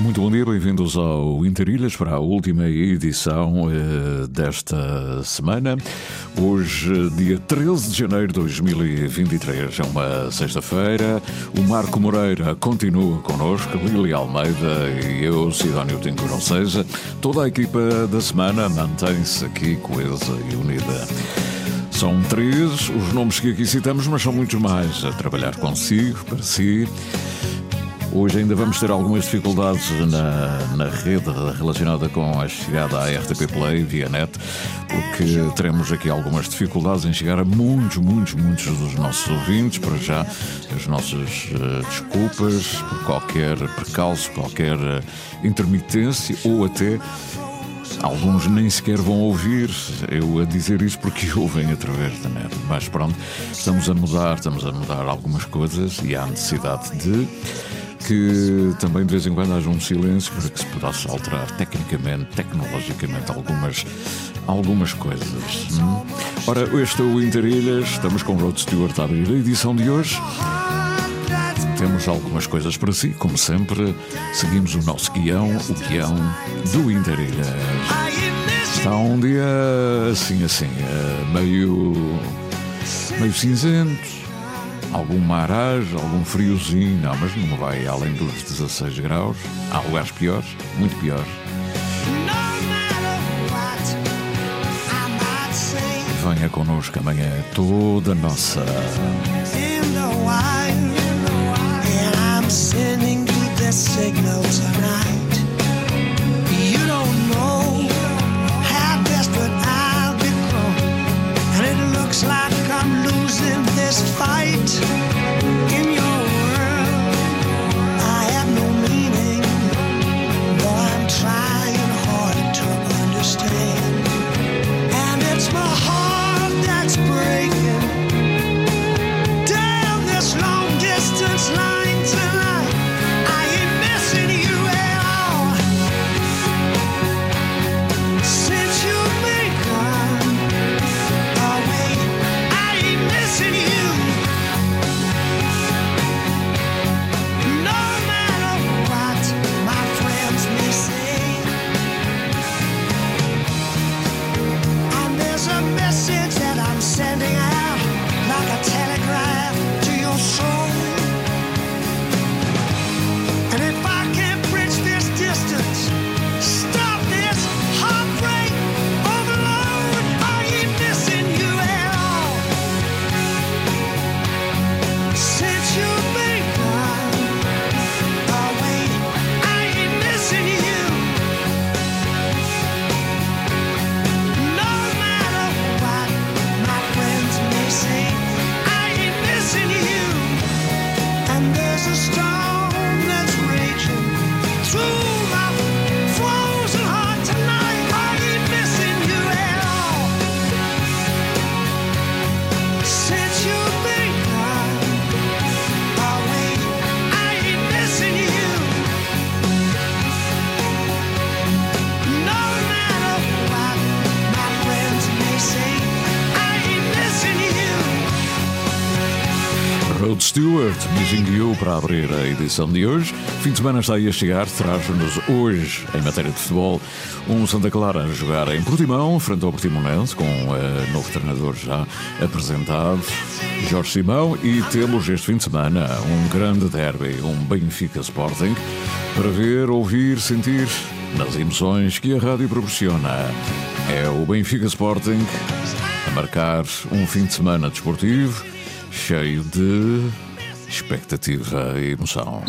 Muito bom dia, bem-vindos ao Interilhas para a última edição eh, desta semana. Hoje, dia 13 de janeiro de 2023, é uma sexta-feira. O Marco Moreira continua connosco, Lili Almeida e eu, Sidónio não seja. Toda a equipa da semana mantém-se aqui coesa e unida. São três os nomes que aqui citamos, mas são muitos mais a trabalhar consigo, para si. Hoje ainda vamos ter algumas dificuldades na, na rede relacionada com a chegada à RTP Play via net, porque teremos aqui algumas dificuldades em chegar a muitos, muitos, muitos dos nossos ouvintes. Para já, as nossas uh, desculpas por qualquer percalço, qualquer uh, intermitência ou até Alguns nem sequer vão ouvir eu a dizer isso porque ouvem através da net. Mas pronto, estamos a mudar, estamos a mudar algumas coisas e há necessidade de que também de vez em quando haja um silêncio para que se pudesse alterar tecnicamente, tecnologicamente algumas, algumas coisas. Hum? Ora, este é o Interilhas, estamos com Rod Stewart a abrir a edição de hoje. Temos algumas coisas para si, como sempre, seguimos o nosso guião, o guião do Interilhas. Está um dia assim, assim, meio, meio cinzento algum marage, algum friozinho, não, mas não vai além dos 16 graus. Há lugares piores, muito piores. Venha connosco amanhã é toda nossa. signal tonight. night. You, para abrir a edição de hoje. Fim de semana está aí a chegar, traz-nos hoje, em matéria de futebol, um Santa Clara a jogar em Portimão, frente ao Portimonense, com o uh, novo treinador já apresentado, Jorge Simão, e temos este fim de semana um grande derby, um Benfica Sporting, para ver, ouvir, sentir nas emoções que a rádio proporciona. É o Benfica Sporting a marcar um fim de semana desportivo cheio de expectativa e emoção.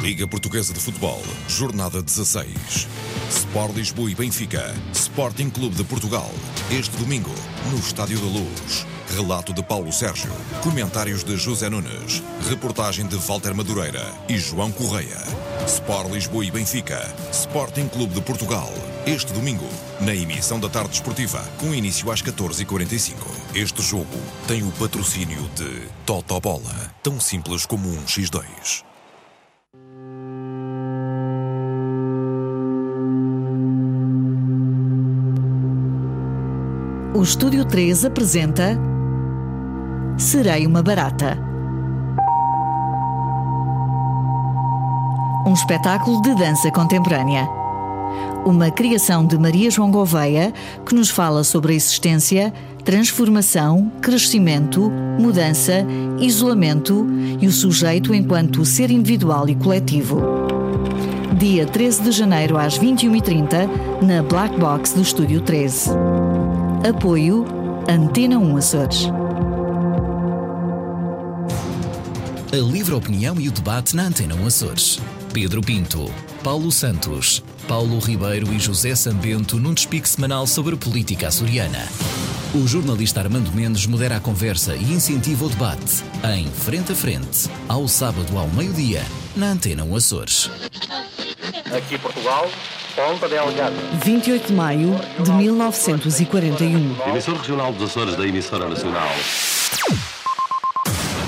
Liga Portuguesa de Futebol, Jornada 16. Sport Lisboa e Benfica, Sporting Clube de Portugal. Este domingo, no Estádio da Luz. Relato de Paulo Sérgio. Comentários de José Nunes. Reportagem de Walter Madureira e João Correia. Sport Lisboa e Benfica. Sporting Clube de Portugal. Este domingo, na emissão da tarde esportiva, com início às 14h45. Este jogo tem o patrocínio de Totobola. Tão simples como um X2. O Estúdio 3 apresenta Serei uma Barata. Um espetáculo de dança contemporânea. Uma criação de Maria João Gouveia que nos fala sobre a existência, transformação, crescimento, mudança, isolamento e o sujeito enquanto ser individual e coletivo. Dia 13 de janeiro às 21h30 na Black Box do Estúdio 13. Apoio Antena 1 Açores. A livre opinião e o debate na Antena 1 Açores. Pedro Pinto, Paulo Santos, Paulo Ribeiro e José Sambento num despique semanal sobre a política açoriana. O jornalista Armando Mendes modera a conversa e incentiva o debate em Frente a Frente, ao sábado ao meio-dia, na Antena 1 Açores. Aqui Portugal, Ponta Delgada. 28 de maio de 1941. Emissor regional dos Açores da emissora nacional.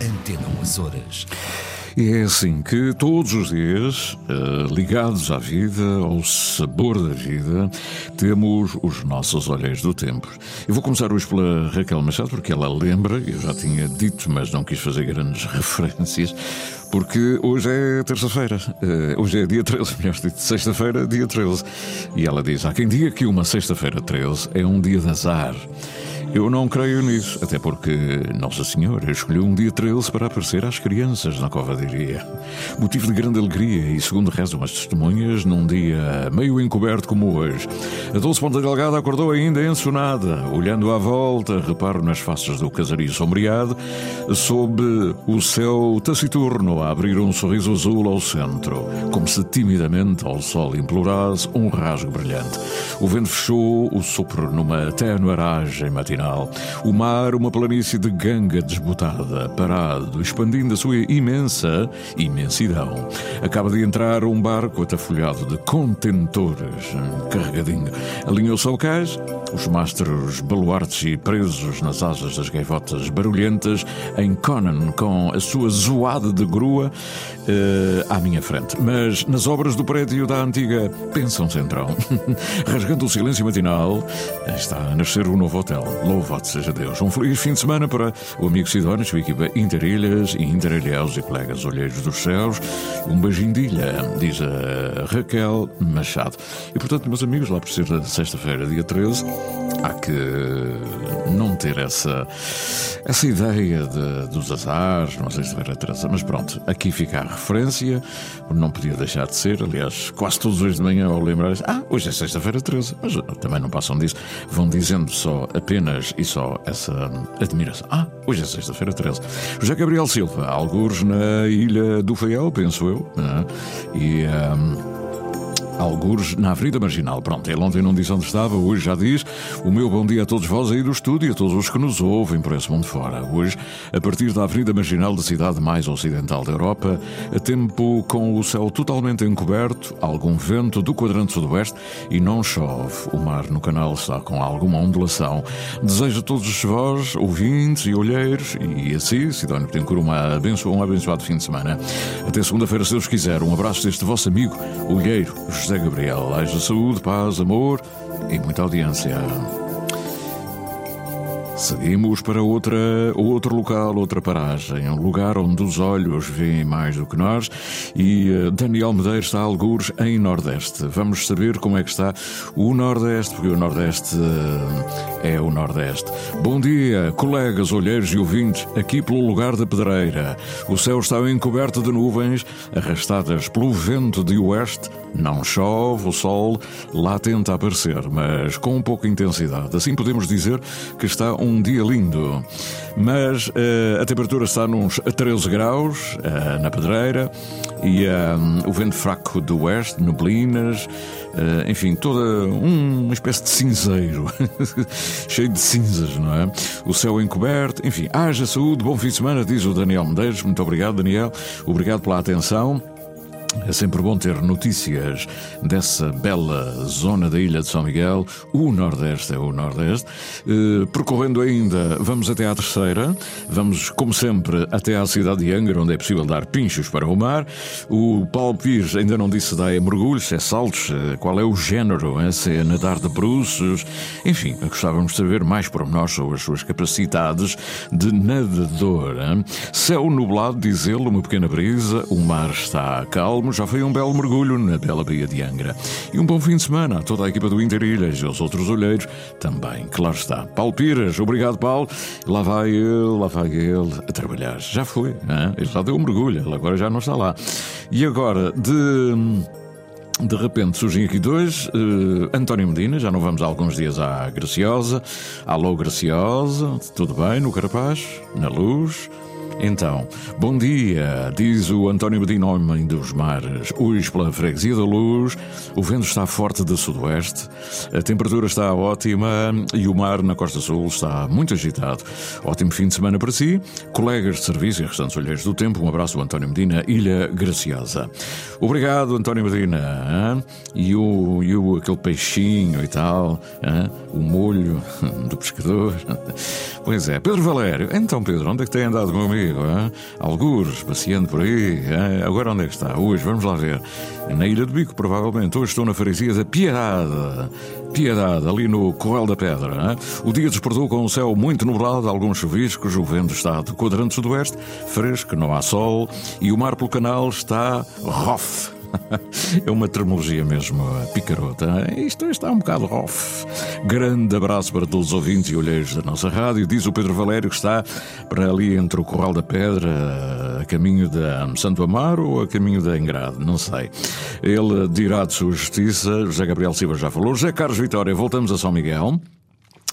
Antena 1 Açores. E é assim que todos os dias, eh, ligados à vida, ao sabor da vida, temos os nossos olheiros do tempo. Eu vou começar hoje pela Raquel Machado, porque ela lembra, eu já tinha dito, mas não quis fazer grandes referências, porque hoje é terça-feira, eh, hoje é dia 13, melhor dito, sexta-feira, dia 13. E ela diz: há quem diga que uma sexta-feira 13 é um dia de azar. Eu não creio nisso, até porque Nossa Senhora escolheu um dia 13 para aparecer às crianças na covadeiria. Motivo de grande alegria e, segundo rezam as testemunhas, num dia meio encoberto como hoje. A Dulce Ponta Delgada acordou ainda ensonada, olhando à volta, reparo nas faces do casario sombreado, sob o céu taciturno a abrir um sorriso azul ao centro, como se timidamente ao sol implorasse um rasgo brilhante. O vento fechou o sopro numa tenue aragem matinal. O mar, uma planície de ganga desbotada, parado, expandindo a sua imensa imensidão. Acaba de entrar um barco atafolhado de contentores, carregadinho. Alinhou-se ao cais, os mastros baluartes e presos nas asas das gaivotas barulhentas, em Conan, com a sua zoada de grua eh, à minha frente. Mas nas obras do prédio da antiga Pensão Central, rasgando o silêncio matinal, está a nascer o novo hotel. Louvado seja Deus. Um feliz fim de semana para o amigo Sidónio, sua equipa Interilhas e Interilhaus e colegas olheiros dos céus. Um beijinho de ilha, diz a Raquel Machado. E portanto, meus amigos, lá por ser sexta-feira, dia 13, há que não ter essa, essa ideia de, dos azares, não sexta-feira 13. Mas pronto, aqui fica a referência, não podia deixar de ser. Aliás, quase todos os dias de manhã, ao lembrar, ah, hoje é sexta-feira 13. Mas também não passam disso. Vão dizendo só apenas e só essa admiração. Ah, hoje é sexta-feira 13. José Gabriel Silva, algures na Ilha do Faial, penso eu. né? E. ahm, Algures na Avenida Marginal. Pronto, ele ontem não disse onde estava, hoje já diz. O meu bom dia a todos vós aí do estúdio e a todos os que nos ouvem por esse mundo fora. Hoje, a partir da Avenida Marginal da cidade mais ocidental da Europa, a tempo com o céu totalmente encoberto, algum vento do quadrante sudoeste e não chove. O mar no canal está com alguma ondulação. Desejo a todos vós, ouvintes e olheiros, e assim, Sidónio Betancourt, uma um abençoado fim de semana. Até segunda-feira, se Deus quiser. Um abraço deste vosso amigo, olheiro, José Gabriel. Haja saúde, paz, amor e muita audiência. Seguimos para outra, outro local, outra paragem, um lugar onde os olhos veem mais do que nós e uh, Daniel Medeiros está a algures em Nordeste. Vamos saber como é que está o Nordeste, porque o Nordeste uh, é o Nordeste. Bom dia, colegas, olheiros e ouvintes, aqui pelo lugar da Pedreira. O céu está encoberto de nuvens arrastadas pelo vento de oeste. Não chove, o sol lá tenta aparecer, mas com um pouca intensidade. Assim podemos dizer que está um dia lindo. Mas uh, a temperatura está nos 13 graus uh, na pedreira e uh, o vento fraco do oeste, neblinas, enfim, toda uma espécie de cinzeiro, cheio de cinzas, não é? O céu encoberto, enfim, haja saúde, bom fim de semana, diz o Daniel Medeiros. Muito obrigado, Daniel. Obrigado pela atenção. É sempre bom ter notícias dessa bela zona da Ilha de São Miguel. O Nordeste é o Nordeste. Uh, percorrendo ainda, vamos até à terceira. Vamos, como sempre, até à cidade de Angra, onde é possível dar pinchos para o mar. O Paulo Pires ainda não disse se dá é mergulhos, se é saltos, uh, qual é o género, é? se é nadar de bruços. Enfim, gostávamos de saber mais pormenores sobre as suas capacidades de nadador. Céu nublado, diz ele, uma pequena brisa, o mar está calmo já foi um belo mergulho na bela Baía de Angra. E um bom fim de semana a toda a equipa do Interilhas e aos outros olheiros também, claro está. Paulo Pires, obrigado Paulo. Lá vai ele, lá vai ele a trabalhar. Já foi, hein? ele já deu um mergulho, ele agora já não está lá. E agora, de... De repente surgem aqui dois. Uh, António Medina, já não vamos há alguns dias à Graciosa. Alô, Graciosa, tudo bem no Carapaz? Na luz? Então, bom dia, diz o António Bedino, homem dos mares. Hoje, pela freguesia da luz, o vento está forte de sudoeste, a temperatura está ótima e o mar na costa sul está muito agitado. Ótimo fim de semana para si, colegas de serviço e restantes olheiros do tempo. Um abraço do António Medina, Ilha Graciosa. Obrigado, António Medina. E, o, e o, aquele peixinho e tal, o molho do pescador. Pois é, Pedro Valério. Então, Pedro, onde é que tem andado comigo? amigo, hein? algures, passeando por aí. Hein? Agora onde é que está? Hoje, vamos lá ver. Na Ilha do Bico, provavelmente. Hoje estou na Faresia da Piedade. Piedade, ali no Corral da Pedra. Hein? O dia despertou com o céu muito nublado, alguns chuviscos, o vento está do quadrante sudoeste, fresco, não há sol, e o mar pelo canal está rough. é uma terminologia mesmo picarota. Isto está um bocado off. Grande abraço para todos os ouvintes e olheiros da nossa rádio. Diz o Pedro Valério que está para ali entre o Corral da Pedra, a caminho de Santo Amaro ou a caminho da Engrade, não sei. Ele dirá de sua justiça. José Gabriel Silva já falou. José Carlos Vitória, voltamos a São Miguel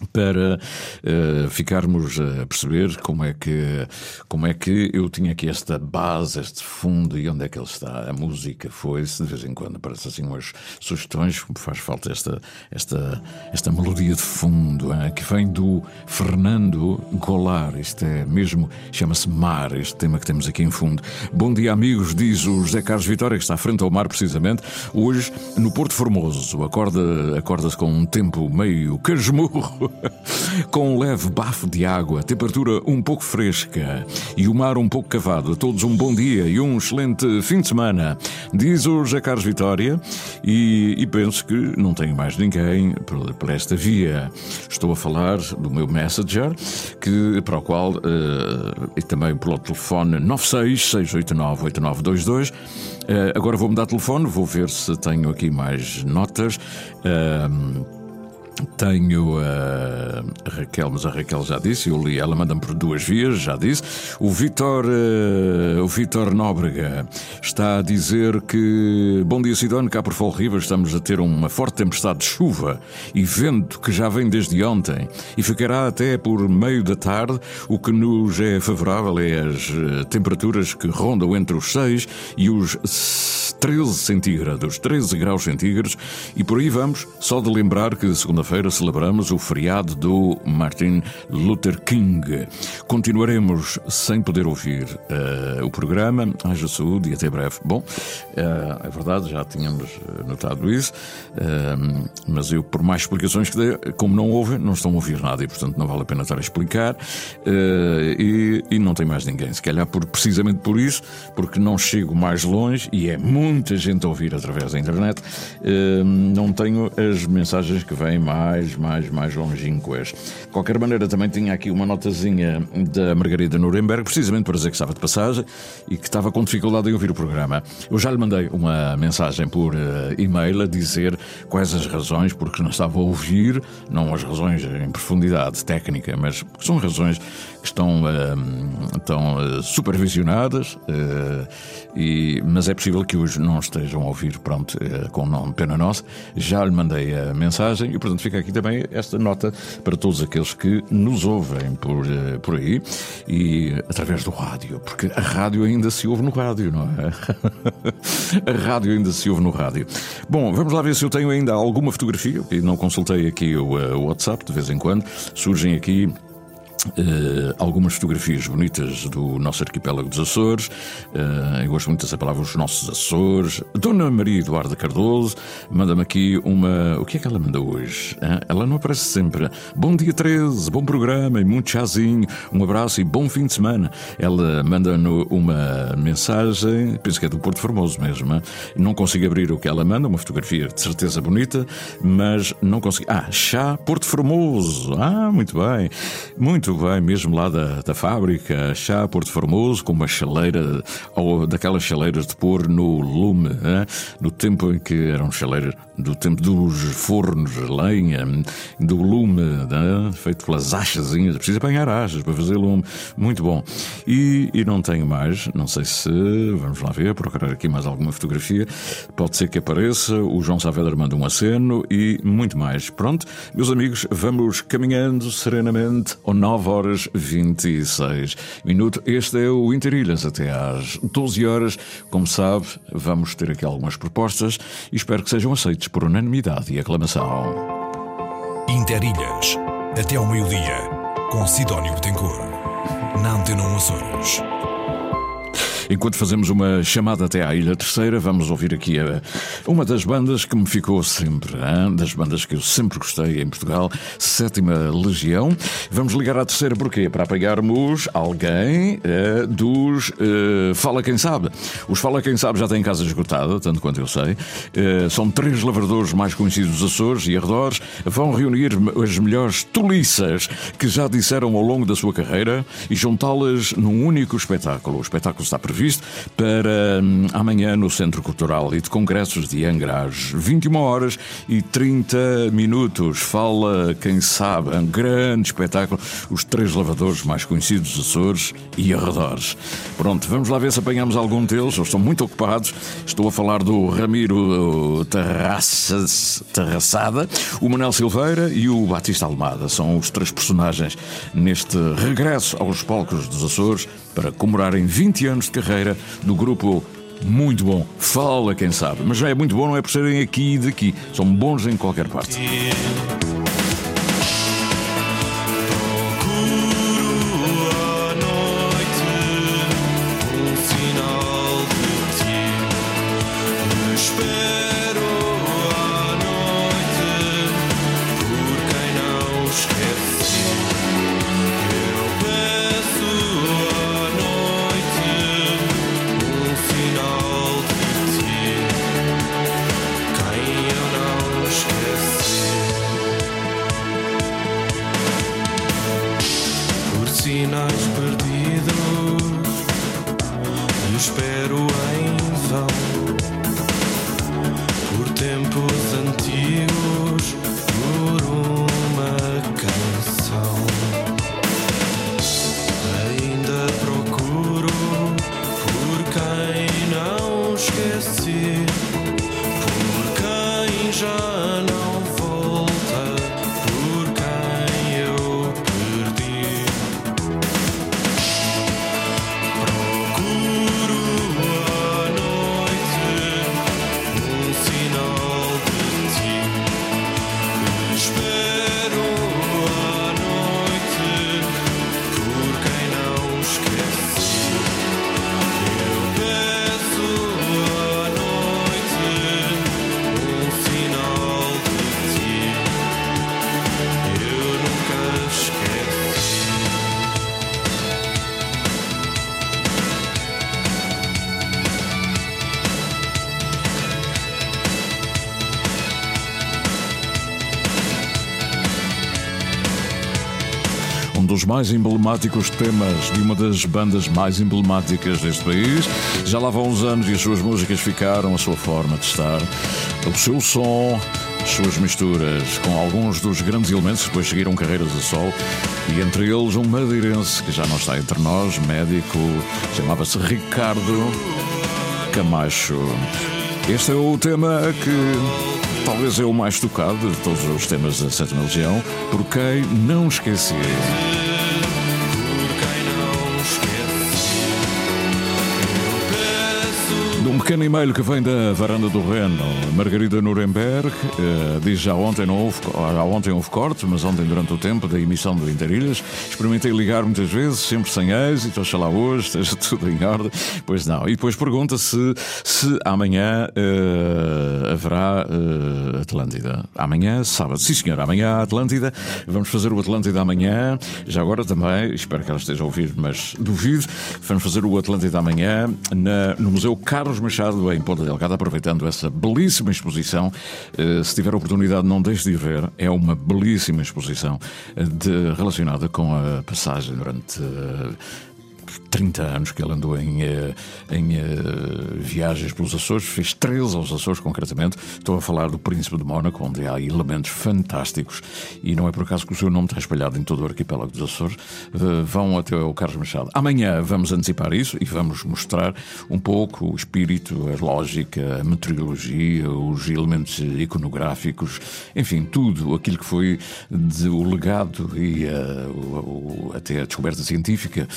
para uh, ficarmos a perceber como é que como é que eu tinha aqui esta base, este fundo e onde é que ele está. A música foi-se de vez em quando aparece assim umas sugestões, faz falta esta esta esta melodia de fundo hein, que vem do Fernando Golar. Isto é mesmo chama-se Mar, este tema que temos aqui em fundo. Bom dia amigos, diz o José Carlos Vitória que está frente ao mar precisamente hoje no Porto Formoso. Acorda acorda-se com um tempo meio casmurro Com um leve bafo de água, temperatura um pouco fresca e o mar um pouco cavado. A todos um bom dia e um excelente fim de semana. Diz o José Carlos Vitória e, e penso que não tenho mais ninguém por, esta via. Estou a falar do meu Messenger, que, para o qual, uh, e também pelo telefone 966898922. Uh, agora vou mudar de telefone, vou ver se tenho aqui mais notas. Uh, tenho a Raquel, mas a Raquel já disse, eu li, ela manda-me por duas vias, já disse. O Vitor, uh, o Vitor Nóbrega está a dizer que bom dia Sidónio, cá por Fall River estamos a ter uma forte tempestade de chuva e vento que já vem desde ontem e ficará até por meio da tarde, o que nos é favorável é as uh, temperaturas que rondam entre os 6 e os 13 centígrados, 13 graus centígrados e por aí vamos, só de lembrar que segunda segunda-feira celebramos o feriado do Martin Luther King. Continuaremos sem poder ouvir uh, o programa. Haja saúde e até breve. Bom, uh, é verdade, já tínhamos eh, notado isso, uh, mas eu, por mais explicações que dê, como não houve, não estão a ouvir nada e, portanto, não vale a pena estar a explicar. E, e, não tem mais ninguém. Se calhar por, precisamente por isso, porque não chego mais longe e é muito muita gente a ouvir através da internet. Uh, não tenho as mensagens que vêm mais, mais, mais longínquas. De qualquer maneira, também tinha aqui uma notazinha da Margarida Nuremberg, precisamente para dizer que estava de passagem e que estava com dificuldade em ouvir o programa. Eu já lhe mandei uma mensagem por uh, e-mail a dizer quais as razões porque não estava a ouvir, não as razões em profundidade técnica, mas são razões estão, uh, estão uh, supervisionadas, uh, e, mas é possível que hoje não estejam a ouvir, pronto, com não, pena nossa. Já lhe mandei a mensagem e, portanto, fica aqui também esta nota para todos aqueles que nos ouvem por, por aí e através do rádio, porque a rádio ainda se ouve no rádio, não é? a rádio ainda se ouve no rádio. Bom, vamos lá ver se eu tenho ainda alguma fotografia, e não consultei aqui o, o WhatsApp de vez em quando, surgem aqui Uh, algumas fotografias bonitas do nosso arquipélago dos Açores. Uh, eu gosto muito dessa palavra, os nossos Açores. Dona Maria Eduarda Cardoso manda-me aqui uma. O que é que ela manda hoje? Uh, ela não aparece sempre. Bom dia 13, bom programa e muito chazinho. Um abraço e bom fim de semana. Ela manda-nos uma mensagem, penso que é do Porto Formoso mesmo. Não consigo abrir o que ela manda, uma fotografia de certeza bonita, mas não consigo. Ah, chá Porto Formoso. Ah, muito bem. Muito bem, mesmo lá da, da fábrica, chá Porto Formoso, com uma chaleira, ou daquelas chaleiras de pôr no lume, hein? no tempo em que eram chaleiras, do tempo dos fornos, lenha, do lume, feito pelas achazinhas, precisa apanhar achas para fazer lume, muito bom. E, e não tenho mais, não sei se, vamos lá ver, procurar aqui mais alguma fotografia, pode ser que apareça, o João Saavedra manda um aceno e muito mais. Pronto, meus amigos, vamos caminhando serenamente ao 9 9 horas 26 minutos. Este é o Interilhas até às 12 horas. Como sabe, vamos ter aqui algumas propostas e espero que sejam aceites por unanimidade e aclamação. Interilhas, até ao meio-dia, com Sidónio Betancourt, na Antena Açores. Enquanto fazemos uma chamada até à Ilha Terceira, vamos ouvir aqui a, uma das bandas que me ficou sempre, hein? das bandas que eu sempre gostei em Portugal, Sétima Legião. Vamos ligar à terceira porquê? Para apanharmos alguém uh, dos uh, Fala Quem Sabe. Os Fala Quem Sabe já têm casa esgotada, tanto quanto eu sei. Uh, são três lavradores mais conhecidos dos Açores e arredores. Vão reunir as melhores toliças que já disseram ao longo da sua carreira e juntá-las num único espetáculo. O espetáculo está previsto previsto para hum, amanhã no Centro Cultural e de Congressos de Angra, às 21 horas e 30 minutos. Fala, quem sabe, um grande espetáculo, os três lavadores mais conhecidos dos Açores e arredores. Pronto, vamos lá ver se apanhamos algum deles. Eles estão muito ocupados. Estou a falar do Ramiro Terraças, Terraçada, o Manel Silveira e o Batista Almada. São os três personagens neste regresso aos palcos dos Açores para comemorarem 20 anos de carreira no grupo muito bom. Fala, quem sabe. Mas já é muito bom, não é por serem aqui e daqui. São bons em qualquer parte. Mais emblemáticos temas de uma das bandas mais emblemáticas deste país. Já lá vão uns anos e as suas músicas ficaram, a sua forma de estar, o seu som, as suas misturas com alguns dos grandes elementos que depois seguiram carreiras a sol e entre eles um madeirense que já não está entre nós, médico, chamava-se Ricardo Camacho. Este é o tema que talvez é o mais tocado de todos os temas da Sétima Legião, por quem não esquecer. Pequeno e-mail que vem da varanda do Reno, Margarida Nuremberg, uh, diz já ontem não houve, já ontem houve cortes, mas ontem durante o tempo da emissão do Interilhas, experimentei ligar muitas vezes, sempre sem êxito, oxalá hoje esteja tudo em ordem. Pois não. E depois pergunta se, se amanhã uh, haverá uh, Atlântida. Amanhã, sábado. Sim, senhor, amanhã Atlântida. Vamos fazer o Atlântida amanhã. Já agora também, espero que ela esteja a ouvir, mas duvido. Vamos fazer o Atlântida amanhã na, no Museu Carlos Machado, em Ponta Delgada, aproveitando essa belíssima exposição. Eh, se tiver oportunidade, não deixe de ver. É uma belíssima exposição eh, de, relacionada com a passagem durante. 30 anos que ele andou em, eh, em uh, viagens pelos Açores, fez 13 aos Açores concretamente. Estou a falar do Príncipe de Mónaco, onde há elementos fantásticos e não é por acaso que o seu nome está espalhado em todo o arquipélago dos Açores. Uh, vão até o Carlos Machado. Amanhã vamos antecipar isso e vamos mostrar um pouco o espírito, a lógica, a meteorologia, os elementos iconográficos, enfim, tudo aquilo que foi de, o legado e o, o, até a descoberta científica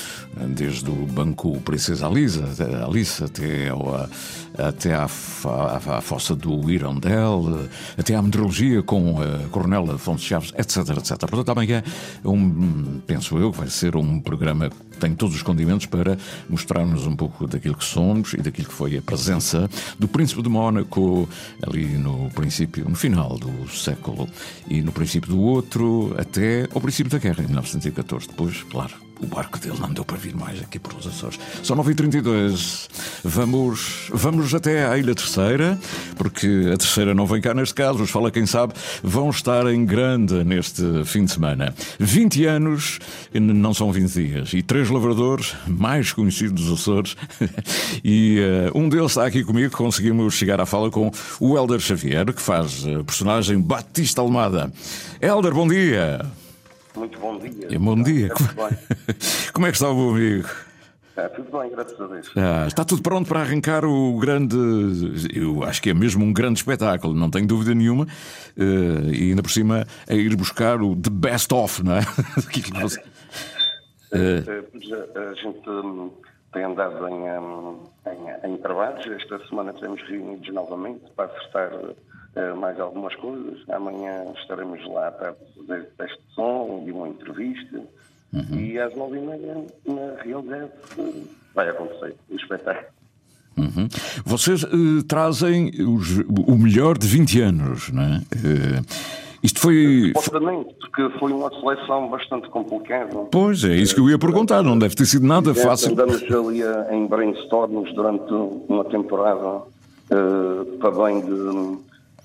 desde o Banco Princesa Alisa, Alice até, ao, até à, à, à, fossa do Irondel, até à meteorologia com a Coronel Afonso Chaves, etc, etc. Portanto, amanhã, um, penso eu, vai ser um programa que tem todos os condimentos para mostrar-nos um pouco daquilo que somos e daquilo que foi a presença do Príncipe de Mónaco ali no princípio, no final do século e no princípio do outro, até ao princípio da guerra, em 1914. Depois, claro, o barco dele não deu para vir mais aqui por os Açores. São 9h32. Vamos, vamos até à Ilha Terceira, porque a Terceira não vem cá neste caso. Os Fala Quem Sabe vão estar em grande neste fim de semana. 20 anos, não são 20 dias, e três lavradores mais conhecidos dos Açores. e uh, um deles está aqui comigo. Conseguimos chegar à fala com o Helder Xavier, que faz a personagem Batista Almada. Helder, bom dia. Muito bom dia. Bom dia. Como é que está o meu amigo? Está tudo bem, graças a Deus. Ah, está tudo pronto para arrancar o grande. Eu acho que é mesmo um grande espetáculo, não tenho dúvida nenhuma. Uh, e ainda por cima a ir buscar o The Best Of, não é? uh, a gente hum, tem andado em, um, em, em, trabalhos. Esta semana estivemos reunidos novamente para acertar uh, mais algumas coisas. Amanhã estaremos lá para fazer teste de som e uma entrevista. Uhum. E às nove e meia, na realidade, vai acontecer o espetáculo. Uhum. Vocês uh, trazem os, o melhor de 20 anos, não é? Uh, isto foi. Obviamente, porque foi uma seleção bastante complicada. Pois, é isso que eu ia perguntar, não deve ter sido nada é, fácil. Andamos ali em brainstorms durante uma temporada uh, para bem de,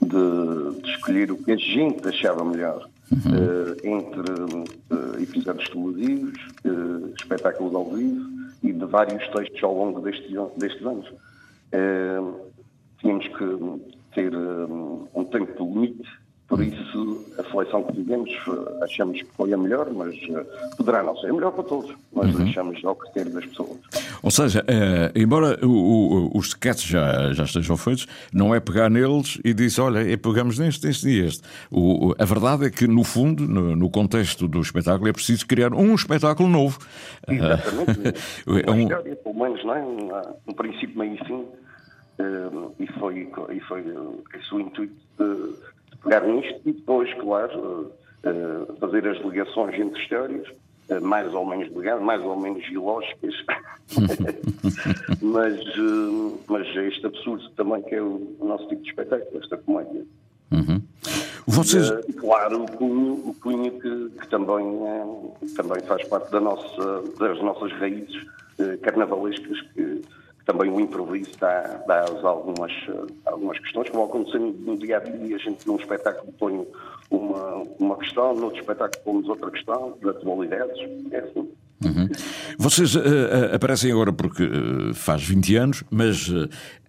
de, de, escolher o que a gente achava melhor. Uhum. Uh, entre uh, episódios televisivos, uh, espetáculos ao vivo e de vários textos ao longo destes, destes anos. tínhamos que ter um tempo limite por isso, a seleção que fizemos, achamos que foi a melhor, mas poderá não ser a melhor para todos. Mas uhum. deixamos ao critério das pessoas. Ou seja, é, embora o, o, os sketches já, já estejam feitos, não é pegar neles e dizer, olha, pegamos neste, este e este. O, a verdade é que, no fundo, no, no, contexto do espetáculo, é preciso criar um espetáculo novo. Exatamente. é um... história, pelo menos, não é? Um, um princípio, meio e fim. Uh, e foi, e foi esse o intuito de pegar nisto e depois, claro, uh, fazer as ligações entre histórias, uh, mais ou menos ligadas, mais ou menos ilógicas, mas, uh, mas é este absurdo também que é o, nosso tipo de espetáculo, esta comédia. Uhum. Vocês... E, claro, o cunho, o cunho que, que também, também faz parte da nossa, das nossas raízes carnavalescas que também o improviso dá, dá algumas, algumas questões que vão acontecendo no dia a dia. A gente, num espetáculo, põe um uma, uma questão, no outro espetáculo pomos outra questão, de atualidades, é assim. Uhum. Vocês uh, uh, aparecem agora porque uh, faz 20 anos, mas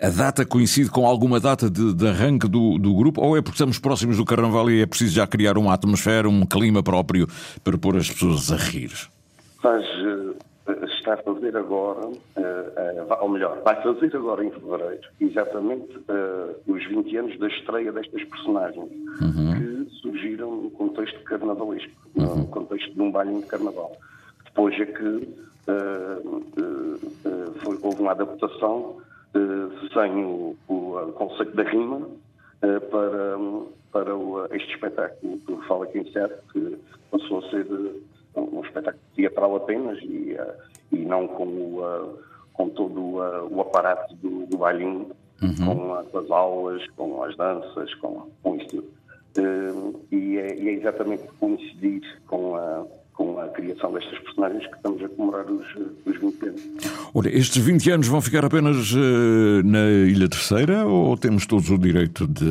a data coincide com alguma data de, de arranque do, do, grupo ou é porque estamos próximos do Carnaval e é preciso já criar uma atmosfera, um clima próprio para pôr as pessoas a rir? Faz, está a fazer agora, ou melhor, vai fazer agora em fevereiro, exatamente os 20 anos da estreia destas personagens uhum. que surgiram no contexto carnavalesco, uhum. no contexto de um baile de carnaval. Depois é que uh, uh, foi, houve uma adaptação sem o, o, conceito da rima para, para o, este espetáculo que fala aqui em Sete, que passou a ser um espetáculo teatral apenas e, e não com, o, com todo o, aparato do, do bailinho, uhum. com, as aulas, com as danças, com, com isto. E é, e é exatamente coincidir com a com a criação destas personagens que estamos a comemorar os, os 20 anos. Olha, estes 20 anos vão ficar apenas uh, na Ilha Terceira ou temos todos o direito de.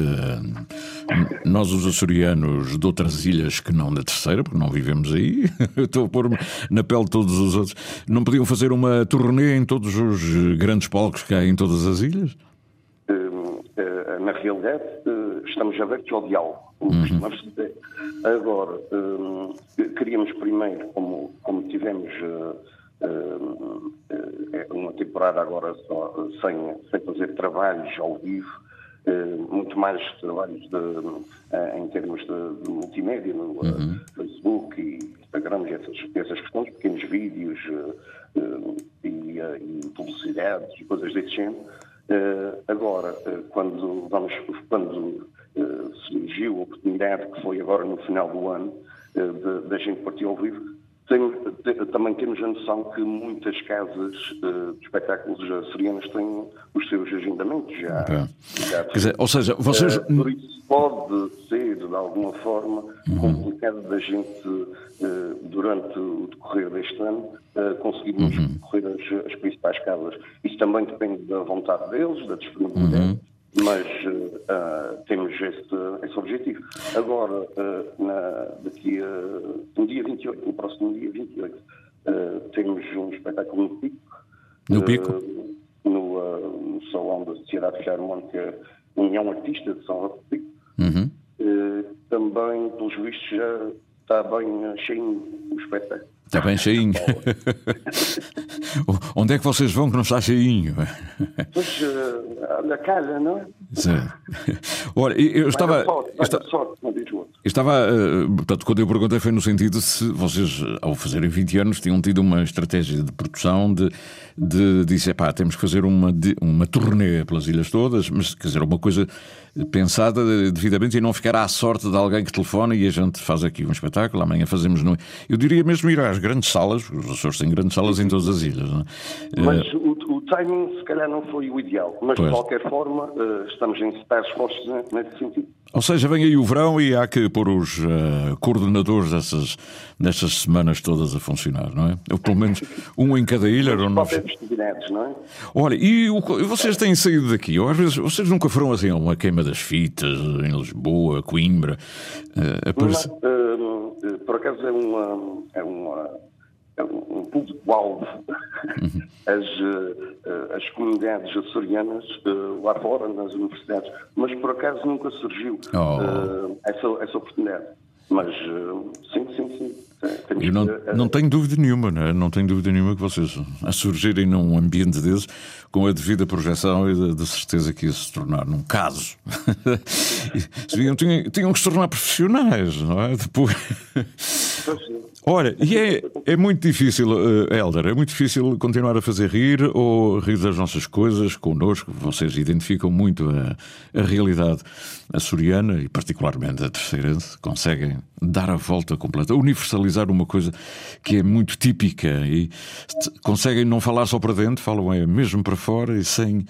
Nós, os açorianos de outras ilhas que não da Terceira, porque não vivemos aí, estou a pôr-me na pele de todos os outros, não podiam fazer uma turnê em todos os grandes palcos que há em todas as ilhas? Na realidade, estamos abertos ao diálogo. Uhum. Agora, um, queríamos primeiro, como, como tivemos uh, uma temporada agora só, sem, sem fazer trabalhos ao vivo, muito mais trabalhos de, em termos de, de multimédia, no uhum. Facebook e Instagram, essas, essas questões, pequenos vídeos e, e publicidades e coisas desse género. Agora, quando vamos, quando surgiu a oportunidade, que foi agora no final do ano, da gente partir ao vivo, tem, também temos a noção que muitas casas uh, de espetáculos açorianas têm os seus agendamentos já. já Quer dizer, ou seja, vocês. Uh, por isso pode de alguma forma, uhum. complicado da gente, uh, durante o decorrer deste ano, conseguirmos uhum. percorrer as, as, principais casas. Isso também depende da vontade deles, da disponibilidade. Uhum mas uh, temos este, esse objetivo. Agora, uh, na, daqui a, no dia 28, no próximo dia 28, uh, temos um espetáculo no Pico. No Pico? No, no, Salão da Sociedade Filarmónica União Artista de São Roque Pico. Uhum. Também, pelos vistos, já está bem cheio o espetáculo. Está bem cheinho. Onde é que vocês vão que não está cheinho? Pois, uh, na casa, não é? Sim. Olha, eu estava. Eu estava. Uh, portanto, quando eu perguntei foi no sentido se vocês, ao fazerem 20 anos, tinham tido uma estratégia de produção de, de dizer, pá, temos que fazer uma, uma turnê pelas ilhas todas, mas quer dizer, uma coisa pensada devidamente e não ficar à sorte de alguém que telefona e a gente faz aqui um espetáculo, amanhã fazemos. No... Eu diria mesmo ir às grandes salas, os Açores têm grandes salas em todas as ilhas. Não é? Mas uh... o, o, timing, se calhar, não foi o ideal, mas pois. de qualquer forma, uh, estamos em esforços nesse sentido. Ou seja, vem aí o verão e há que pôr os uh, coordenadores dessas, destas semanas todas a funcionar, não é? Ou pelo menos um em cada ilha. Ou não... não é? Olha, e o, vocês têm saído daqui? Ou às vezes vocês nunca foram assim a uma queima das fitas em Lisboa, Coimbra? Uh, aparece... uh, por acaso é uma. É uma é um público-alvo uhum. as, uh, as comunidades açorianas uh, lá fora, nas universidades, mas por acaso nunca surgiu oh. uh, essa, essa oportunidade. Mas sim, sim, sim. Eu não, não tenho dúvida nenhuma, não, é? não tenho dúvida nenhuma que vocês, a surgirem num ambiente desses, com a devida projeção e de, certeza que ia se tornar num caso. tinham, tinham que se tornar profissionais, não é? Depois. Olha, e é, é muito difícil, uh, Helder, é muito difícil continuar a fazer rir ou rir das nossas coisas connosco. Vocês identificam muito a, a realidade açoriana e, particularmente, a terceirense. Conseguem dar a volta completa, universalizar uma coisa que é muito típica e conseguem não falar só para dentro, falam é mesmo para fora e sem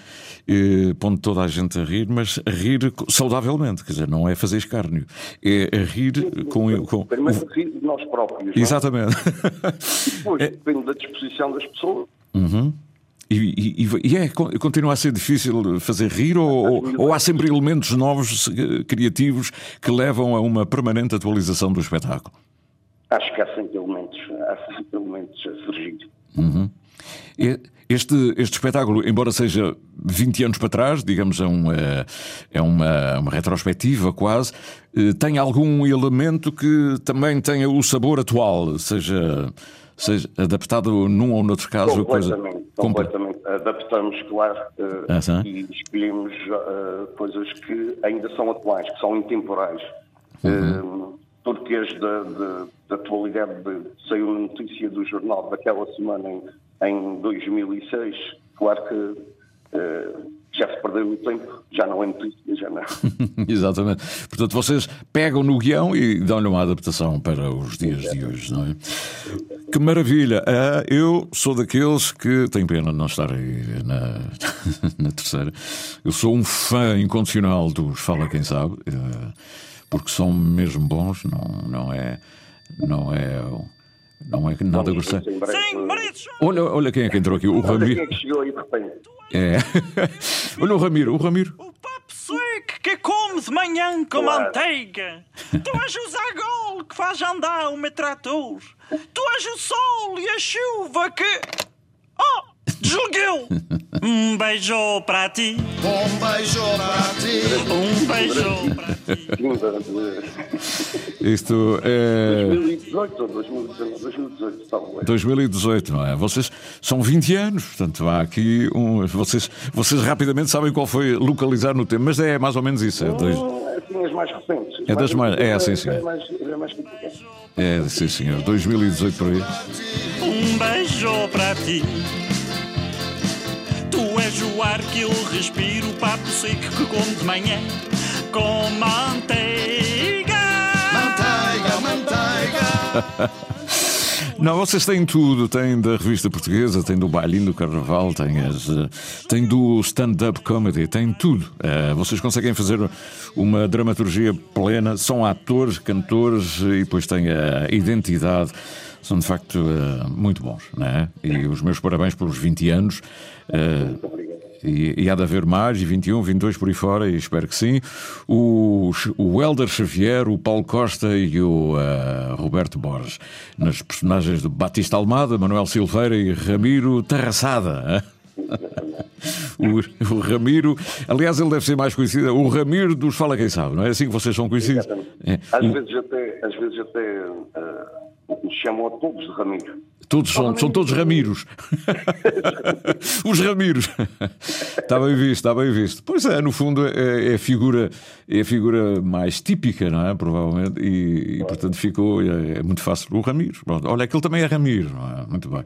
eh, pondo toda a gente a rir, mas a rir saudavelmente, quer dizer, não é fazer escárnio, é a rir com. com... Primeiro rir de nós próprios. Exatamente. Não? Depois, é... depende da disposição das pessoas. Uhum. E, e, e é, continua a ser difícil fazer rir ou, ou, há sempre elementos novos, criativos, que levam a uma permanente atualização do espetáculo? Acho que há sempre elementos, há sempre elementos a surgir. Uhum. Este, este espetáculo, embora seja 20 anos para trás, digamos, é uma, é uma, uma retrospectiva quase, eh, tem algum elemento que também tenha o sabor atual, seja, seja adaptado num ou noutro caso? Completamente, coisa... completamente. Adaptamos, claro, uh, e escolhemos uh, coisas que ainda são atuais, que são intemporais. Uhum. Uh, porque da, da, da atualidade de, saiu uma notícia do jornal daquela semana em em 2006, claro que uh, já se perdeu o tempo, já não é notícia, já não. Exatamente. Portanto, vocês pegam no guião e dão-lhe uma adaptação para os dias de hoje, não é? Que maravilha! Uh, eu sou daqueles que tenho pena de não estar aí na, na terceira. Eu sou um fã incondicional dos Fala Quem Sabe, uh, porque são mesmo bons, não, não é. Não é não é nada grosseiro. Sim, olha, olha quem é que entrou aqui, o Ramiro. Quem é que chegou aí de repente? É. olha o Ramiro, o Ramiro. O seco que come de manhã com claro. manteiga. Tu és o Zagol que faz andar o meu trator. Tu és o sol e a chuva que. Oh! Desligueu! Um beijo para ti. Um beijo para ti. Um beijo para ti. Isto é. 2018 ou 2018, 2018, não é? Vocês são 20 anos, portanto há aqui um. Vocês, vocês rapidamente sabem qual foi localizar no tempo, mas é mais ou menos isso. É, dois... assim, as mais recentes. É das mais. É, assim, sim. É mais, é mais É, sim, senhor. 2018 por aí. Um beijo para ti. Tu és o ar que eu respiro, papo seco que como de manhã com. Manteiga, Não, vocês têm tudo, têm da revista portuguesa, têm do bailinho do carnaval, têm, as, eh, têm do stand-up comedy, têm tudo. Uh, vocês conseguem fazer uma dramaturgia plena, são atores, cantores e depois têm a identidade são de facto uh, muito bons, não é? E os meus parabéns pelos 20 anos. Uh, e, e, há de haver mais, e 21, 22 por aí fora, e espero que sim. O, o Helder Xavier, o Paulo Costa e o uh, Roberto Borges, nas personagens de Batista Almada, Manuel Silveira e Ramiro Terraçada. O, o, Ramiro, aliás, ele deve ser mais conhecido, o Ramiro dos Fala Quem Sabe, não é assim que vocês são conhecidos? É. Às, vezes até, às vezes até uh, chamam a todos de Ramiro. Todos são, são todos Ramiros. Os Ramiros. está bem visto, está bem visto. Pois é, no fundo é, é, a, figura, é a figura mais típica, não é? Provavelmente. E, e portanto ficou. É, é, muito fácil. O Ramiro. Pronto. Olha, aquele também é Ramiro, não é? Muito bem.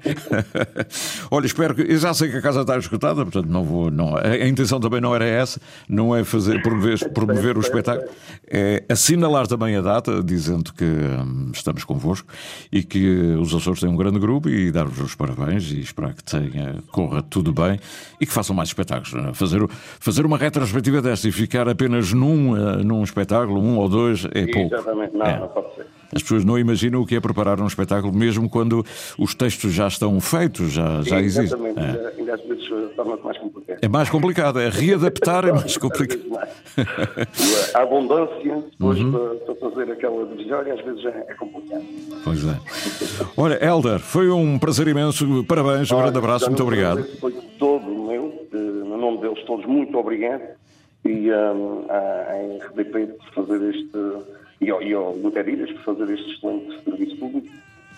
Olha, espero que. Eu já sei que a casa está escutada, portanto não vou. Não, a, a intenção também não era essa, não é fazer, promover, promover o espetáculo. É assinalar também a data, dizendo que hum, estamos convosco e que os Açores têm um grande grupo grupo e dar-vos os parabéns e esperar que tenha, corra tudo bem e que façam mais espetáculos. É? Fazer, fazer uma retrospectiva desta e ficar apenas num, uh, num espetáculo, um ou dois, é pouco. Exatamente, não, é. não pode ser. As pessoas não imaginam o que é preparar um espetáculo, mesmo quando os textos já estão feitos, já, já existem. Exatamente, é. ainda às vezes torna-se mais complicado. É mais complicado, é readaptar é mais complicado. a abundância, depois uhum. para, para, fazer aquela divisão, às vezes é complicado. Pois é. Olha, Helder, foi um prazer imenso, parabéns, um grande abraço, muito obrigado. Foi todo meu, no nome deles todos, muito obrigado. E um, à RDP por fazer este e ao, e ao Interdidas por fazer este excelente serviço público.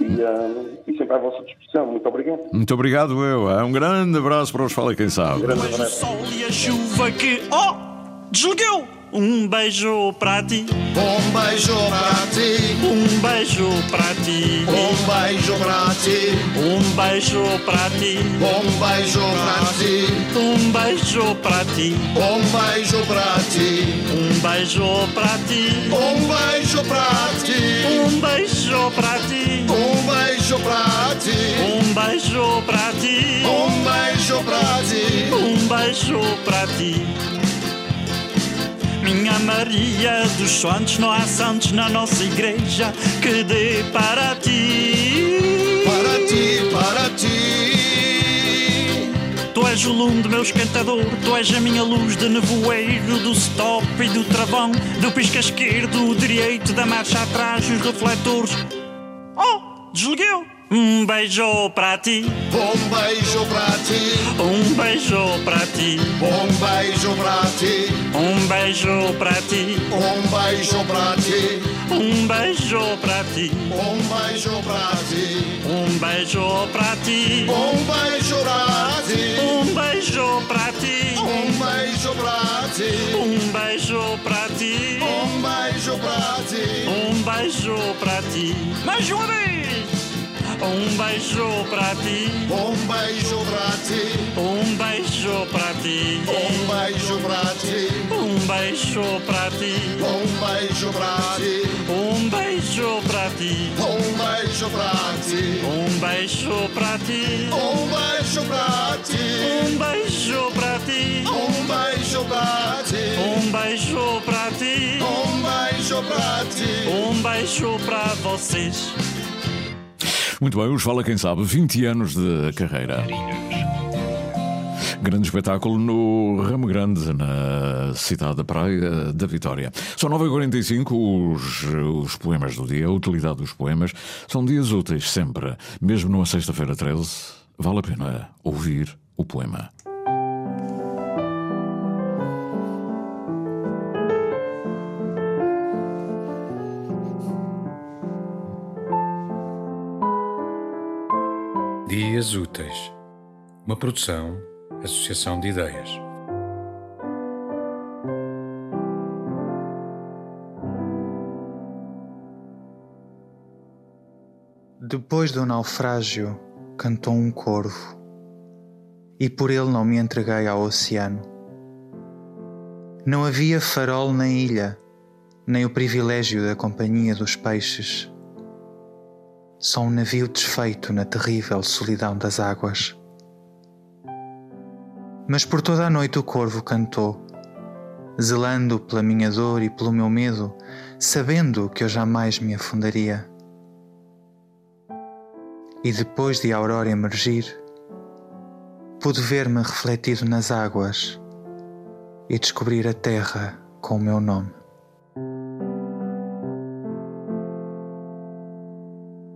E, uh, e, sempre à vossa disposição. Muito obrigado. Muito obrigado, eu. Um grande abraço para os Fala Quem Sabe. Um grande abraço. O sol e a chuva que. Oh! Desligueu! Um beijo para ti. Um beijo para ti. Um beijo para ti. Um beijo para ti. Um beijo para ti. Um beijo para ti. Um beijo para ti. Um beijo para ti. Um beijo para ti. Um beijo para ti. Um beijo para ti. Um beijo para ti. Um beijo para ti. Um beijo para ti. Um beijo para ti. Minha Maria dos Santos, não há santos na nossa igreja que dê para ti. Para ti, para ti. Tu és o lume do meu esquentador, tu és a minha luz de nevoeiro, do stop e do travão, do pisca esquerdo, o direito, da marcha atrás, os refletores. Oh, desligueu! Um beijo para ti. Um beijo para ti. Um beijo para ti. Um beijo para ti. Um beijo para ti. Um beijo para ti. Um beijo para ti. Um beijo para ti. Um beijo para ti. Um beijo para ti. Um beijo para ti. Um beijo para ti. Um beijo para ti. Um beijo para ti. Um beijo para ti. Mais uma vez. Um beijo para ti. Um beijo para ti. Um beijo para ti. Um beijo para ti. Um beijo para ti. Um beijo para ti. Um beijo para ti. Um beijo para ti. Um beijo para ti. Um beijo para ti. Um beijo para ti. Um beijo para ti. Um beijo para ti. Um beijo para ti. Um beijo para vocês. Muito bem, os Fala Quem Sabe, 20 anos de carreira. Grande espetáculo no Ramo Grande, na cidade da Praia da Vitória. São 9h45 os, os poemas do dia, a utilidade dos poemas. São dias úteis sempre, mesmo numa sexta-feira 13. Vale a pena ouvir o poema. Dias Úteis, uma produção, associação de ideias. Depois do naufrágio, cantou um corvo, e por ele não me entreguei ao oceano. Não havia farol na ilha, nem o privilégio da companhia dos peixes só um navio desfeito na terrível solidão das águas. Mas por toda a noite o corvo cantou, zelando pela minha dor e pelo meu medo, sabendo que eu jamais me afundaria. E depois de a aurora emergir, pude ver-me refletido nas águas e descobrir a terra com o meu nome.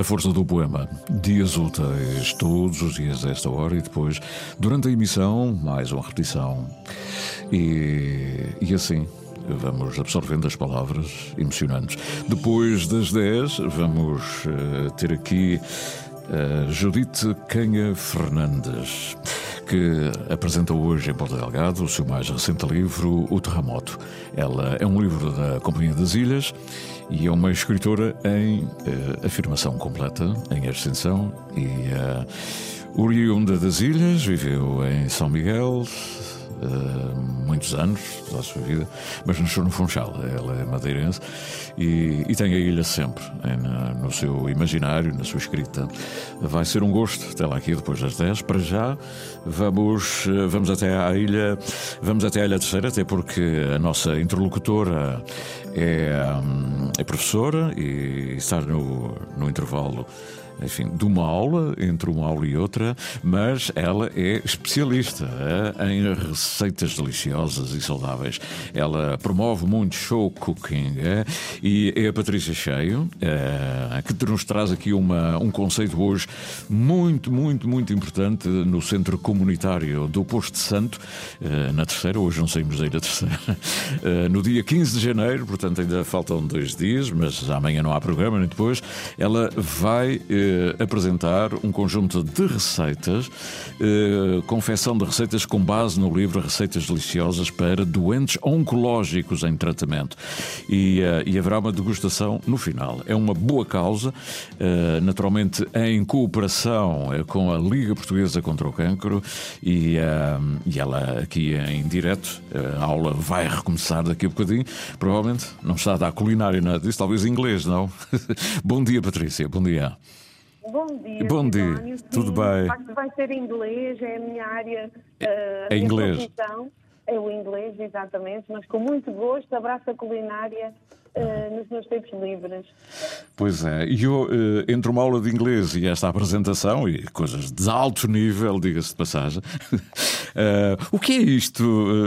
A força do poema. Dias úteis, todos os dias a esta hora e depois, durante a emissão, mais uma repetição. E, e assim vamos absorvendo as palavras emocionantes. Depois das 10, vamos uh, ter aqui uh, Judite Canha Fernandes, que apresenta hoje em Porto Delgado o seu mais recente livro, O Terremoto. Ela é um livro da Companhia das Ilhas e é uma escritora em uh, afirmação completa, em ascensão e uh, oriunda das ilhas, viveu em São Miguel, Uh, muitos anos da sua vida, mas nasceu no Funchal. Ela é madeirense e, e tem a ilha sempre no seu imaginário, na sua escrita. Vai ser um gosto tê-la aqui depois das 10. Para já, vamos, vamos até à ilha, vamos até à Ilha Terceira, até porque a nossa interlocutora é, é professora e está no, no intervalo enfim, de uma aula, entre uma aula e outra, mas ela é especialista é, em receitas deliciosas e saudáveis. Ela promove muito show cooking é, e é a Patrícia Cheio, é, que nos traz aqui uma, um conceito hoje muito, muito, muito importante no centro comunitário do Posto Santo, na terceira, hoje não saímos daí da terceira, no dia 15 de janeiro, portanto ainda faltam dois dias, mas amanhã não há programa nem depois. Ela vai apresentar um conjunto de receitas, confecção de receitas com base no livro Receitas Deliciosas para doentes oncológicos em tratamento. E, e haverá uma degustação no final. É uma boa causa, naturalmente em cooperação com a Liga Portuguesa contra o Cancro e, e ela aqui em direto, a aula vai recomeçar daqui a bocadinho. Provavelmente não está a dar culinária nada disso, talvez inglês, não? Bom dia, Patrícia, bom dia. Bom dia. Bom dia. Tudo bem? Vai ser inglês, é a minha área. É, uh, inglês. É o inglês, exatamente, mas com muito gosto abraço a culinária uh, nos meus tempos livres. Pois é, e eu, uh, entre uma aula de inglês e esta apresentação, e coisas de alto nível, diga-se de passagem, uh, o que é isto?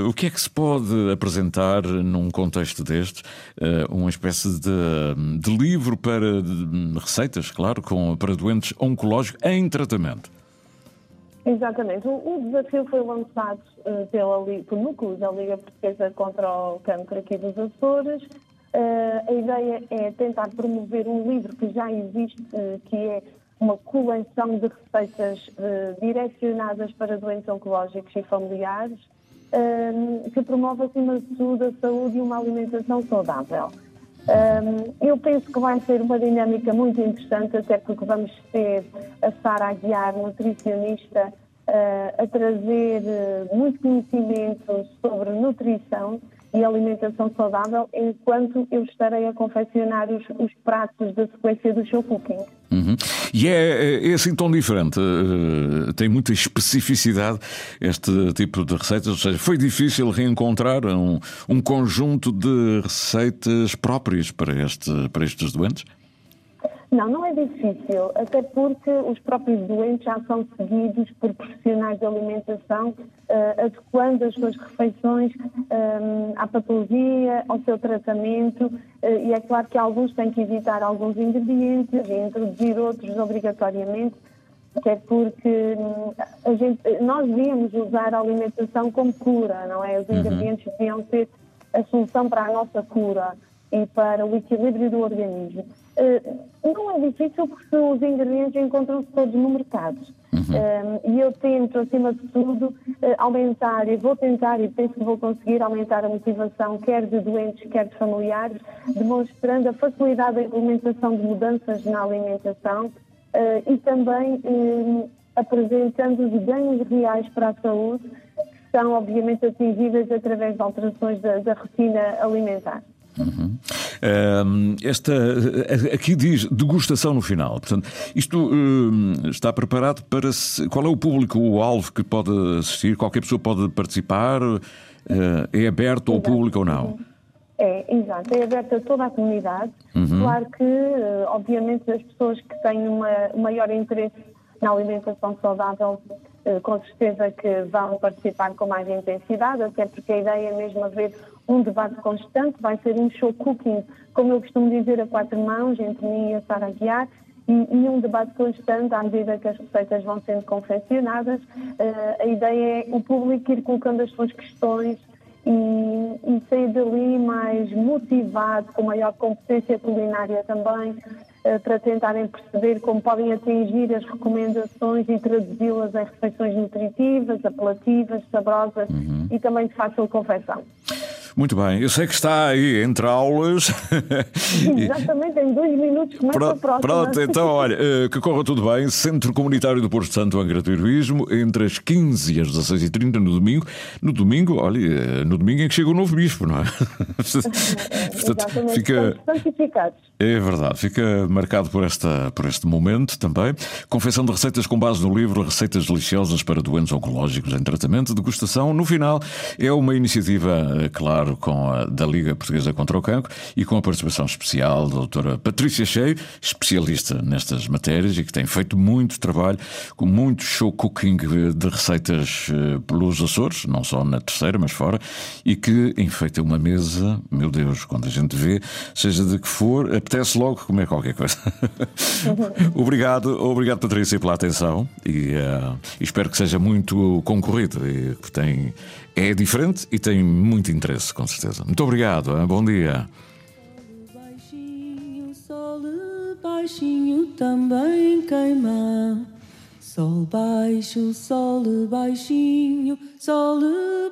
o que é que se pode apresentar num contexto deste? uma espécie de, de livro para de receitas, claro, com, para doentes oncológicos em tratamento. Exatamente. O, o, desafio foi lançado uh, pela, por núcleo da Liga Portuguesa contra o Câncer aqui dos Açores Uh, a ideia é tentar promover um livro que já existe, uh, que é uma coleção de receitas uh, direcionadas para doentes oncológicos e familiares, que promove, acima de tudo, a saúde e uma alimentação saudável. eu penso que vai ser uma dinâmica muito interessante, até porque vamos ter a Sara Aguiar, nutricionista, a trazer muito conhecimento sobre nutrição e alimentação saudável, enquanto eu estarei a confeccionar os, os pratos da sequência do show cooking. Uhum. E é, é, assim tão diferente, uh, tem muita especificidade este tipo de receitas, ou seja, foi difícil reencontrar um, um conjunto de receitas próprias para, este, para estes doentes? Não, não é difícil, até porque os próprios doentes já são seguidos por profissionais de alimentação, uh, adequando as suas refeições um, eh, à patologia, ao seu tratamento, uh, e é claro que alguns têm que evitar alguns ingredientes e introduzir outros obrigatoriamente, até porque um, a gente, nós devíamos usar a alimentação como cura, não é? Os uhum. ingredientes deviam ser a solução para a nossa cura e para o equilíbrio do organismo. Uh, não é difícil porque os ingredientes encontram-se todos no mercado. Uhum. Uh, e eu tento, acima de tudo, uh, aumentar e vou tentar e penso que vou conseguir aumentar a motivação quer de doentes, quer de familiares, demonstrando a facilidade da implementação de mudanças na alimentação e também apresentando os ganhos reais para a saúde que são, obviamente, atingíveis através de alterações da, da rotina alimentar. Uhum. Esta aqui diz degustação no final. Portanto, isto está preparado para se, qual é o público, o alvo que pode assistir? Qualquer pessoa pode participar? Uh, é aberto ao público ou não? É, exato, é aberto a toda a comunidade. Uhum. Claro que, uh, obviamente, as pessoas que têm uma, um maior interesse na alimentação saudável, com certeza que vão participar com mais intensidade, até porque a ideia é mesmo haver um debate constante, vai ser um show cooking, como eu costumo dizer, a quatro mãos, entre mim e a Sara Guiar, e, e, um debate constante à medida que as receitas vão sendo confeccionadas. Uh, a ideia é o público ir colocando as suas questões e, e sair dali mais motivado, com maior competência culinária também, para tentarem perceber como podem atingir as recomendações e traduzi-las em refeições nutritivas, apelativas, saborosas uhum. e também de fácil confecção. Muito bem, eu sei que está aí entre aulas. Exatamente, em dois minutos começa pronto, a próxima. Pronto, então olha, eh, que corra tudo bem. Centro Comunitário do Porto Santo Angra do Heroísmo, entre as 15 e as 16h30 no domingo. No domingo, olha, eh, no domingo em que chega o novo bispo, não é? Portanto, fica. É verdade, fica marcado por, esta, por este momento também. Confecção de receitas com base no livro Receitas Deliciosas para Doentes Oncológicos em Tratamento, degustação. No final, é uma iniciativa, eh, claro claro, com a da Liga Portuguesa contra o Cancro e com a participação especial da doutora Patrícia Cheio, especialista nestas matérias e que tem feito muito trabalho com muito show cooking de receitas eh, pelos Açores, não só na terceira, mas fora, e que enfeita uma mesa, meu Deus, quando a gente vê, seja de que for, apetece logo comer qualquer coisa. obrigado, obrigado Patrícia pela atenção e, uh, espero que seja muito concorrido e que tem é diferente e tem muito interesse, com certeza. Muito obrigado, hein? bom dia. baixinho, sol baixinho também queima. Sol baixo, sol baixinho, sol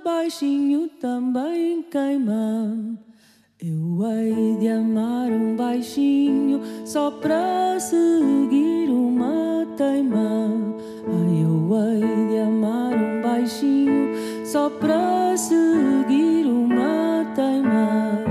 baixinho também queima. Eu hei de amar um baixinho só para seguir uma teima. Ai, eu hei de amar um baixinho só para seguir uma teima.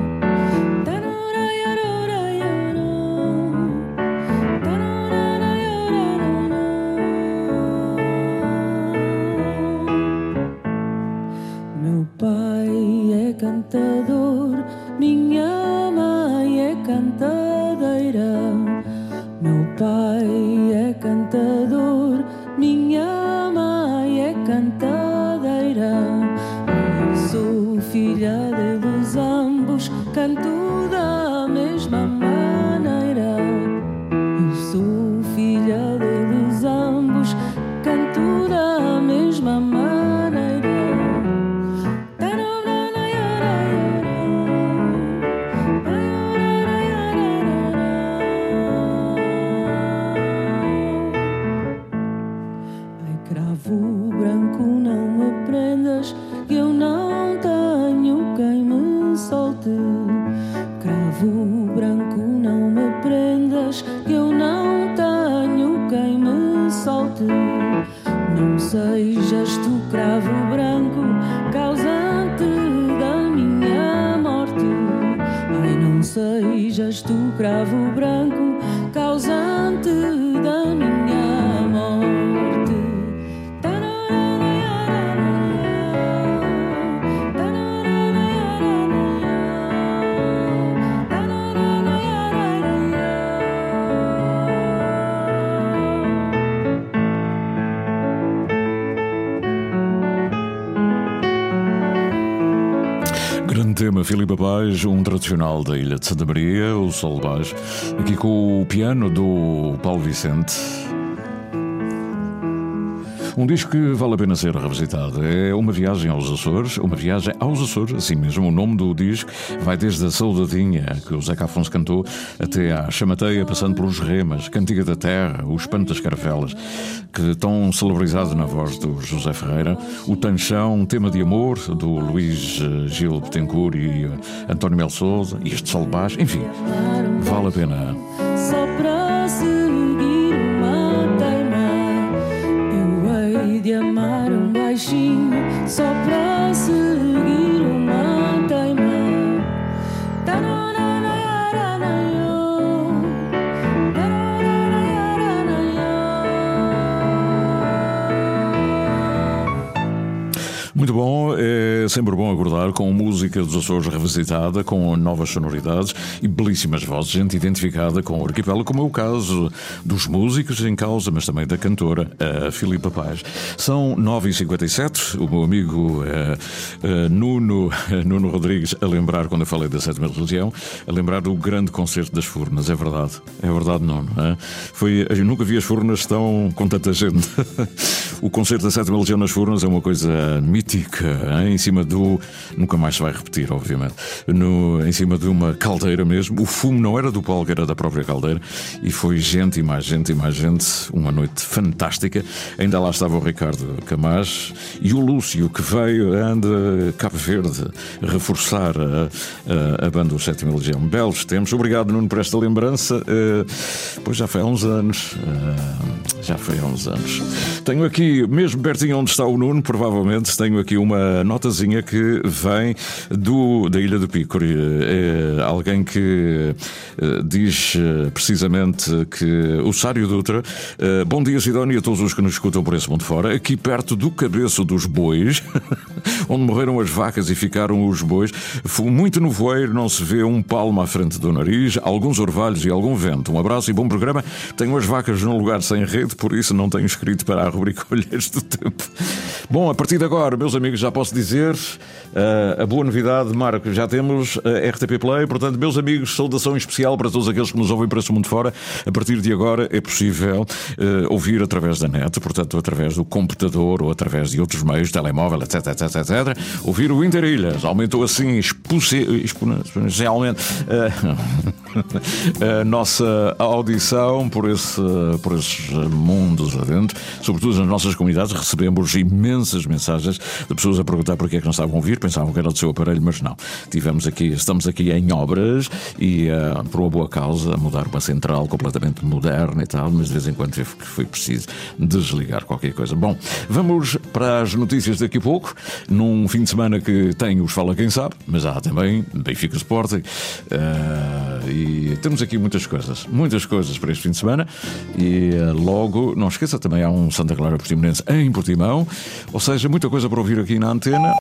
Filha deles ambos, canto da mesma maneira. Um tradicional da Ilha de Santa Maria, o Sol Baixo, aqui com o piano do Paulo Vicente. Um disco que vale a pena ser revisitado. É uma viagem aos Açores, uma viagem aos Açores, assim mesmo. O nome do disco vai desde a Saudadinha, que o Zeca Afonso cantou, até à Chamateia, passando pelos Remas, Cantiga da Terra, o Espanto das Caravelas, que tão celebrizado na voz do José Ferreira, o Tanchão, um tema de amor do Luís eh, Gil Betancourt e eh, António Mel Souza, este Sol Baixo, enfim, vale a pena. Baixinho. Sempre bom acordar com música dos Açores revisitada, com novas sonoridades e belíssimas vozes, gente identificada com o arquipélago, como é o caso dos músicos em causa, mas também da cantora, a Filipa Paz. São 9h57, o meu amigo eh, Nuno, Nuno Rodrigues, a lembrar, quando eu falei da Sétima Religião, a lembrar do grande concerto das Furnas, é verdade, é verdade, Nuno. é? Foi, eu nunca vi as Furnas tão com tanta gente. o concerto da Sétima Legião nas Furnas é uma coisa mítica, em cima do. Nunca mais se vai repetir, obviamente. No, em cima de uma caldeira mesmo. O fumo não era do palco, era da própria caldeira. E foi gente e mais gente e mais gente. Uma noite fantástica. Ainda lá estava o Ricardo Camacho e o Lúcio, que veio anda Cabo Verde reforçar a, a, a banda do Sétima Legião. Belos tempos. Obrigado, Nuno, por esta lembrança. Eh, pois já foi há uns anos. Eh, já foi há uns anos. Tenho aqui, mesmo pertinho onde está o Nuno, provavelmente, tenho aqui uma notazinha que vem do, da Ilha do Pico. É alguém que eh, diz eh, precisamente que o Sário Dutra, eh, bom dia Sidónia a todos os que nos escutam por esse mundo fora, aqui perto do cabeço dos bois, onde morreram as vacas e ficaram os bois, foi muito nevoeiro, não se vê um palmo à frente do nariz, alguns orvalhos e algum vento. Um abraço e bom programa. Tenho as vacas num lugar sem rede, por isso não tenho escrito para a rubrica Olheiros do Tempo. Bom, a partir de agora, meus amigos, já posso dizer uh, a boa novidade, Marco, já temos a RTP Play, portanto, meus amigos, saudação especial para todos aqueles que nos ouvem para esse mundo fora. A partir de agora é possível uh, ouvir através da net, portanto, através do computador ou através de outros meios, telemóvel, etc, etc, etc, ouvir o Interilhas. Aumentou assim exponencialmente. A nossa audição por, esse, por esses mundos adentro, sobretudo nas nossas comunidades, recebemos imensas mensagens de pessoas a perguntar porque é que não estavam a ouvir, pensavam que era do seu aparelho, mas não. Tivemos aqui, estamos aqui em obras e uh, por uma boa causa, mudar uma central completamente moderna e tal, mas de vez em quando foi preciso desligar qualquer coisa. Bom, vamos para as notícias daqui a pouco, num fim de semana que tem os Fala Quem Sabe, mas há também Benfica Sporting. Uh, e temos aqui muitas coisas, muitas coisas para este fim de semana. E uh, logo, não esqueça, também há um Santa Clara Portimonense em Portimão, ou seja, muita coisa para ouvir aqui na antena.